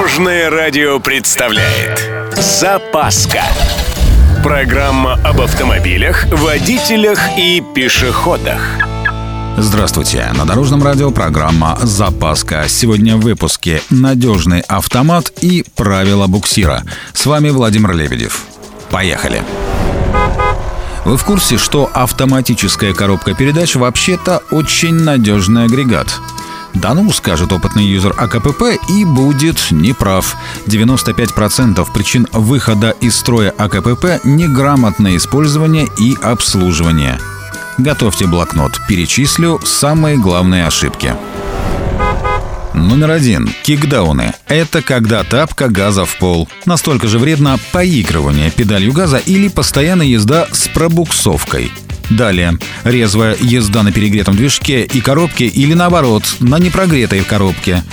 Дорожное радио представляет Запаска Программа об автомобилях, водителях и пешеходах Здравствуйте! На Дорожном радио программа «Запаска». Сегодня в выпуске «Надежный автомат» и «Правила буксира». С вами Владимир Лебедев. Поехали! Вы в курсе, что автоматическая коробка передач вообще-то очень надежный агрегат? Да ну, скажет опытный юзер АКПП и будет неправ. 95% причин выхода из строя АКПП – неграмотное использование и обслуживание. Готовьте блокнот, перечислю самые главные ошибки. Номер один. Кикдауны. Это когда тапка газа в пол. Настолько же вредно поигрывание педалью газа или постоянная езда с пробуксовкой. Далее. Резвая езда на перегретом движке и коробке или наоборот, на непрогретой коробке.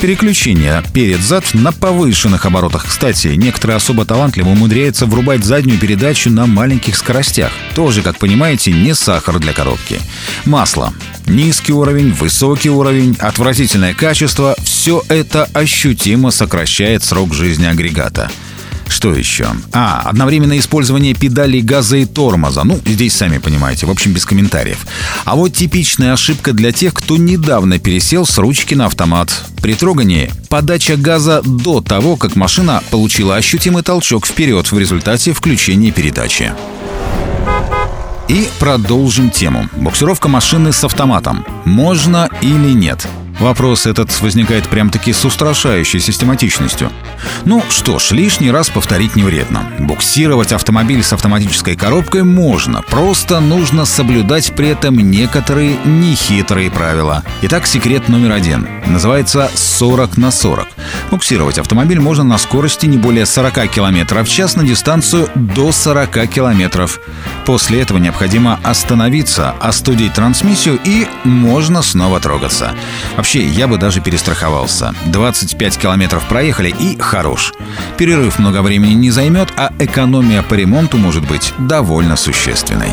Переключение перед-зад на повышенных оборотах. Кстати, некоторые особо талантливо умудряются врубать заднюю передачу на маленьких скоростях. Тоже, как понимаете, не сахар для коробки. Масло. Низкий уровень, высокий уровень, отвратительное качество – все это ощутимо сокращает срок жизни агрегата. Что еще? А, одновременное использование педалей газа и тормоза. Ну, здесь сами понимаете, в общем, без комментариев. А вот типичная ошибка для тех, кто недавно пересел с ручки на автомат. При трогании подача газа до того, как машина получила ощутимый толчок вперед в результате включения передачи. И продолжим тему. Буксировка машины с автоматом. Можно или нет? Вопрос этот возникает прям-таки с устрашающей систематичностью. Ну что ж, лишний раз повторить не вредно. Буксировать автомобиль с автоматической коробкой можно, просто нужно соблюдать при этом некоторые нехитрые правила. Итак, секрет номер один. Называется 40 на 40. Буксировать автомобиль можно на скорости не более 40 км в час на дистанцию до 40 км. После этого необходимо остановиться, остудить трансмиссию и можно снова трогаться. Вообще, я бы даже перестраховался. 25 километров проехали и хорош. Перерыв много времени не займет, а экономия по ремонту может быть довольно существенной.